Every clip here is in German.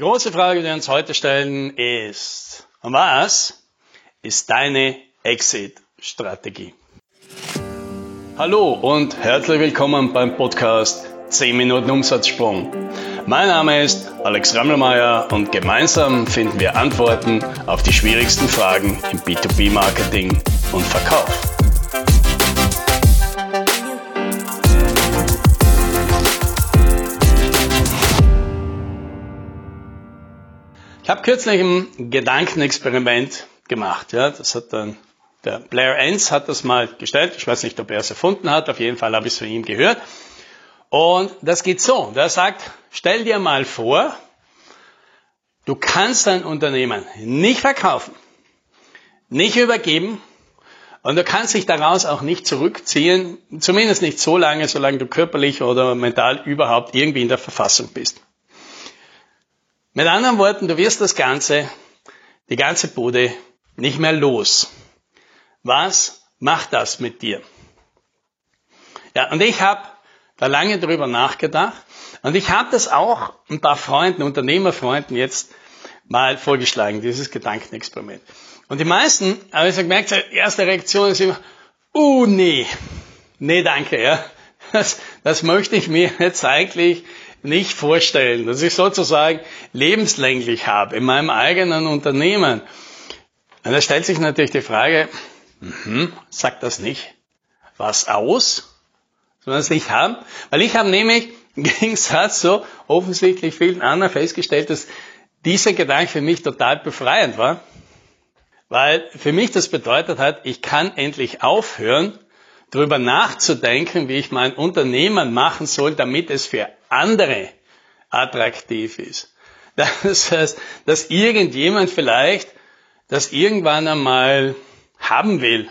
Die große Frage, die wir uns heute stellen, ist, was ist deine Exit-Strategie? Hallo und herzlich willkommen beim Podcast 10 Minuten Umsatzsprung. Mein Name ist Alex Rammelmeier und gemeinsam finden wir Antworten auf die schwierigsten Fragen im B2B-Marketing und Verkauf. Habe kürzlich ein Gedankenexperiment gemacht. Ja, das hat dann der Blair Enns hat das mal gestellt. Ich weiß nicht, ob er es erfunden hat. Auf jeden Fall habe ich es von ihm gehört. Und das geht so. Der sagt, stell dir mal vor, du kannst dein Unternehmen nicht verkaufen, nicht übergeben und du kannst dich daraus auch nicht zurückziehen, zumindest nicht so lange, solange du körperlich oder mental überhaupt irgendwie in der Verfassung bist. Mit anderen Worten, du wirst das Ganze, die ganze Bude nicht mehr los. Was macht das mit dir? Ja, und ich habe da lange drüber nachgedacht und ich habe das auch ein paar Freunden, Unternehmerfreunden jetzt mal vorgeschlagen, dieses Gedankenexperiment. Und die meisten, habe ich so gemerkt, die erste Reaktion ist immer, uh, nee, nee, danke, ja. Das, das möchte ich mir jetzt eigentlich nicht vorstellen, dass ich sozusagen lebenslänglich habe in meinem eigenen Unternehmen. Und da stellt sich natürlich die Frage, mhm, sagt das nicht was aus? Soll man es nicht haben? Weil ich habe nämlich im Gegensatz so offensichtlich vielen anderen festgestellt, dass dieser Gedanke für mich total befreiend war. Weil für mich das bedeutet hat, ich kann endlich aufhören, darüber nachzudenken, wie ich mein Unternehmen machen soll, damit es für andere attraktiv ist. Das heißt, dass irgendjemand vielleicht das irgendwann einmal haben will.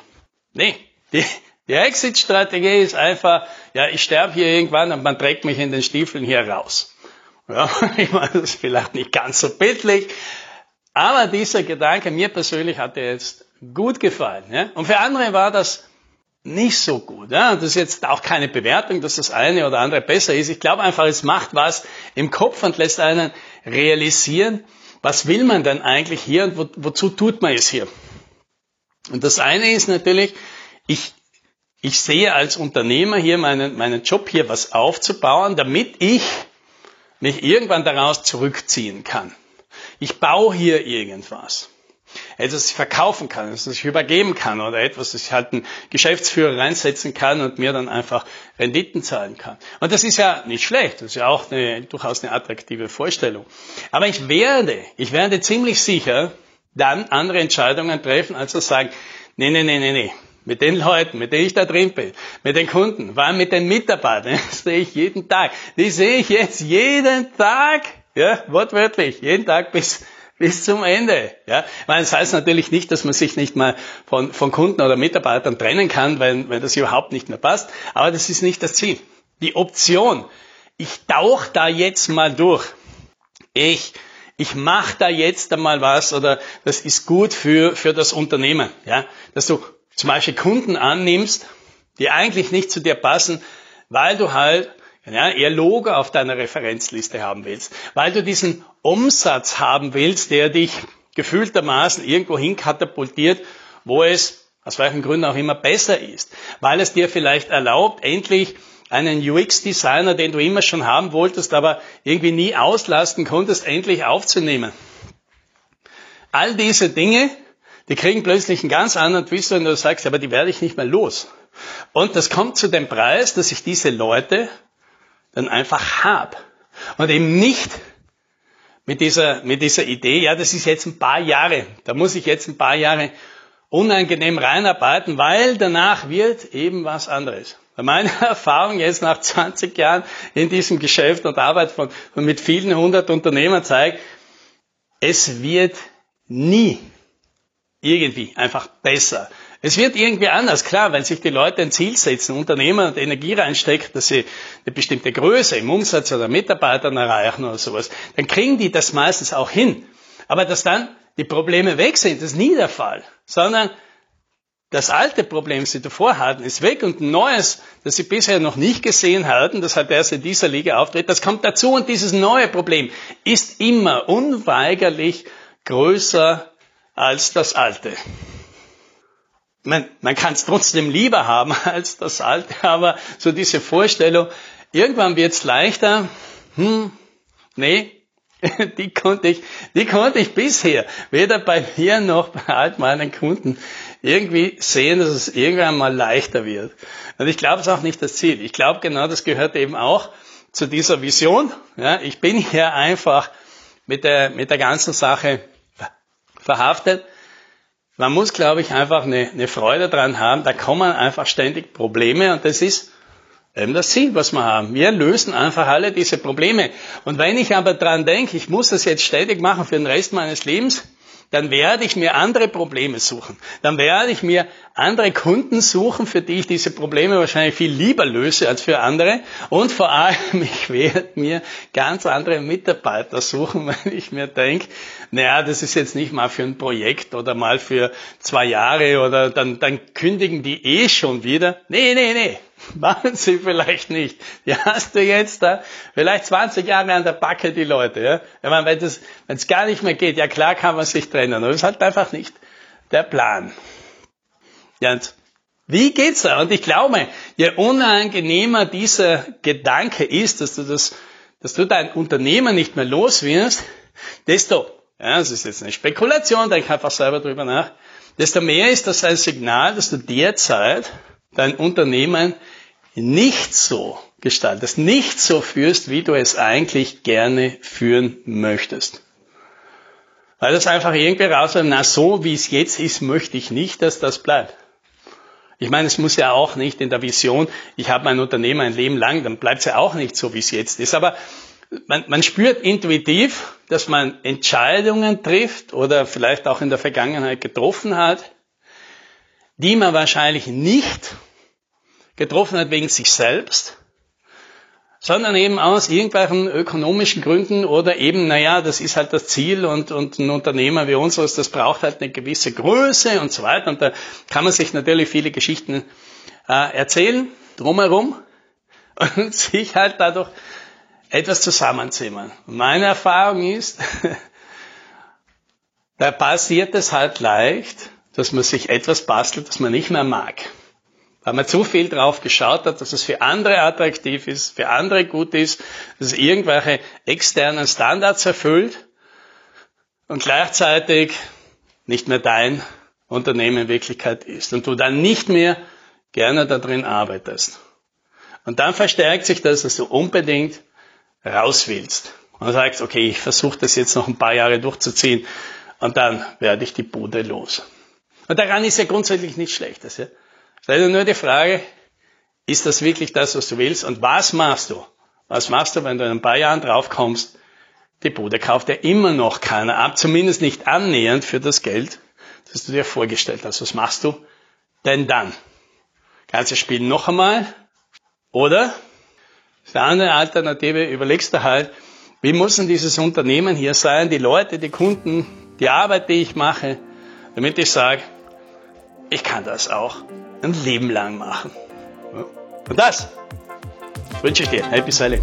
Nee, die, die Exit-Strategie ist einfach, ja, ich sterbe hier irgendwann und man trägt mich in den Stiefeln hier raus. Ja, ich meine, das ist vielleicht nicht ganz so bildlich, aber dieser Gedanke, mir persönlich hat er jetzt gut gefallen. Ja? Und für andere war das nicht so gut. Ja? Das ist jetzt auch keine Bewertung, dass das eine oder andere besser ist. Ich glaube einfach, es macht was im Kopf und lässt einen realisieren, was will man denn eigentlich hier und wo, wozu tut man es hier. Und das eine ist natürlich, ich, ich sehe als Unternehmer hier meinen, meinen Job hier was aufzubauen, damit ich mich irgendwann daraus zurückziehen kann. Ich baue hier irgendwas etwas, ich verkaufen kann, etwas, ich übergeben kann oder etwas, das ich halt einen Geschäftsführer reinsetzen kann und mir dann einfach Renditen zahlen kann. Und das ist ja nicht schlecht, das ist ja auch eine, durchaus eine attraktive Vorstellung. Aber ich werde, ich werde ziemlich sicher dann andere Entscheidungen treffen, als zu sagen, nee, nee, nee, nee, nee, mit den Leuten, mit denen ich da drin bin, mit den Kunden, vor allem mit den Mitarbeitern, das sehe ich jeden Tag. Die sehe ich jetzt jeden Tag, ja, wortwörtlich, jeden Tag bis bis zum Ende. Ja, meine, das heißt natürlich nicht, dass man sich nicht mal von, von Kunden oder Mitarbeitern trennen kann, weil, weil das überhaupt nicht mehr passt. Aber das ist nicht das Ziel. Die Option, ich tauch da jetzt mal durch. Ich, ich mache da jetzt einmal was oder das ist gut für, für das Unternehmen. Ja, dass du zum Beispiel Kunden annimmst, die eigentlich nicht zu dir passen, weil du halt ja, eher Logo auf deiner Referenzliste haben willst, weil du diesen Umsatz haben willst, der dich gefühltermaßen irgendwo hinkatapultiert, wo es aus welchen Gründen auch immer besser ist, weil es dir vielleicht erlaubt, endlich einen UX-Designer, den du immer schon haben wolltest, aber irgendwie nie auslasten konntest, endlich aufzunehmen. All diese Dinge, die kriegen plötzlich einen ganz anderen Twist, wenn du sagst, aber die werde ich nicht mehr los. Und das kommt zu dem Preis, dass ich diese Leute dann einfach habe. Und eben nicht mit dieser, mit dieser Idee, ja, das ist jetzt ein paar Jahre, da muss ich jetzt ein paar Jahre unangenehm reinarbeiten, weil danach wird eben was anderes. Meine Erfahrung jetzt nach 20 Jahren in diesem Geschäft und Arbeit von, von mit vielen hundert Unternehmern zeigt, es wird nie irgendwie einfach besser. Es wird irgendwie anders, klar, wenn sich die Leute ein Ziel setzen, Unternehmer und Energie reinsteckt, dass sie eine bestimmte Größe im Umsatz oder Mitarbeitern erreichen oder sowas, dann kriegen die das meistens auch hin. Aber dass dann die Probleme weg sind, ist nie der Fall, sondern das alte Problem, das sie davor hatten, ist weg und ein neues, das sie bisher noch nicht gesehen hatten, das hat erst in dieser Liga auftritt, das kommt dazu und dieses neue Problem ist immer unweigerlich größer als das alte. Man, man kann es trotzdem lieber haben als das alte, aber so diese Vorstellung, irgendwann wird es leichter, hm, nee, die konnte ich, die konnte ich bisher weder bei mir noch bei all meinen Kunden irgendwie sehen, dass es irgendwann mal leichter wird. Und ich glaube, es ist auch nicht das Ziel. Ich glaube, genau das gehört eben auch zu dieser Vision. Ja, ich bin hier einfach mit der, mit der ganzen Sache verhaftet. Man muss, glaube ich, einfach eine, eine Freude dran haben. Da kommen einfach ständig Probleme und das ist eben das Ziel, was wir haben. Wir lösen einfach alle diese Probleme. Und wenn ich aber dran denke, ich muss das jetzt ständig machen für den Rest meines Lebens, dann werde ich mir andere Probleme suchen. Dann werde ich mir andere Kunden suchen, für die ich diese Probleme wahrscheinlich viel lieber löse als für andere. Und vor allem, ich werde mir ganz andere Mitarbeiter suchen, weil ich mir denke, naja, das ist jetzt nicht mal für ein Projekt oder mal für zwei Jahre oder dann, dann kündigen die eh schon wieder. Nee, nee, nee. Machen sie vielleicht nicht. Die hast du jetzt da vielleicht 20 Jahre an der Backe, die Leute. Ja? Ich meine, wenn es wenn es gar nicht mehr geht, ja klar kann man sich trennen, aber das ist halt einfach nicht der Plan. Ja, und wie geht's da? Und ich glaube, je unangenehmer dieser Gedanke ist, dass du das, dass du dein Unternehmen nicht mehr los wirst, desto, ja, das ist jetzt eine Spekulation, denk einfach selber drüber nach, desto mehr ist das ein Signal, dass du derzeit dein Unternehmen nicht so gestaltest, nicht so führst, wie du es eigentlich gerne führen möchtest. Weil das einfach irgendwie rauskommt, na so wie es jetzt ist, möchte ich nicht, dass das bleibt. Ich meine, es muss ja auch nicht in der Vision, ich habe mein Unternehmen ein Leben lang, dann bleibt es ja auch nicht so, wie es jetzt ist. Aber man, man spürt intuitiv, dass man Entscheidungen trifft oder vielleicht auch in der Vergangenheit getroffen hat, die man wahrscheinlich nicht getroffen hat wegen sich selbst, sondern eben aus irgendwelchen ökonomischen Gründen oder eben, naja, das ist halt das Ziel und, und ein Unternehmer wie unseres, das braucht halt eine gewisse Größe und so weiter. Und da kann man sich natürlich viele Geschichten äh, erzählen, drumherum und sich halt dadurch etwas zusammenzimmern. Meine Erfahrung ist, da passiert es halt leicht, dass man sich etwas bastelt, das man nicht mehr mag weil man zu viel drauf geschaut hat, dass es für andere attraktiv ist, für andere gut ist, dass es irgendwelche externen Standards erfüllt und gleichzeitig nicht mehr dein Unternehmen in Wirklichkeit ist und du dann nicht mehr gerne da drin arbeitest. Und dann verstärkt sich das, dass du unbedingt raus willst und sagst, okay, ich versuche das jetzt noch ein paar Jahre durchzuziehen und dann werde ich die Bude los. Und daran ist ja grundsätzlich nichts Schlechtes. Ja? Ist nur die Frage, ist das wirklich das, was du willst? Und was machst du? Was machst du, wenn du in ein paar Jahren draufkommst, die Bude kauft ja immer noch keiner ab, zumindest nicht annähernd für das Geld, das du dir vorgestellt hast. Was machst du denn dann? Ganze Spiel noch einmal? Oder? Das ist eine andere Alternative, überlegst du halt, wie muss denn dieses Unternehmen hier sein, die Leute, die Kunden, die Arbeit, die ich mache, damit ich sage, ich kann das auch ein Leben lang machen. Und das wünsche ich dir. Happy Sailing.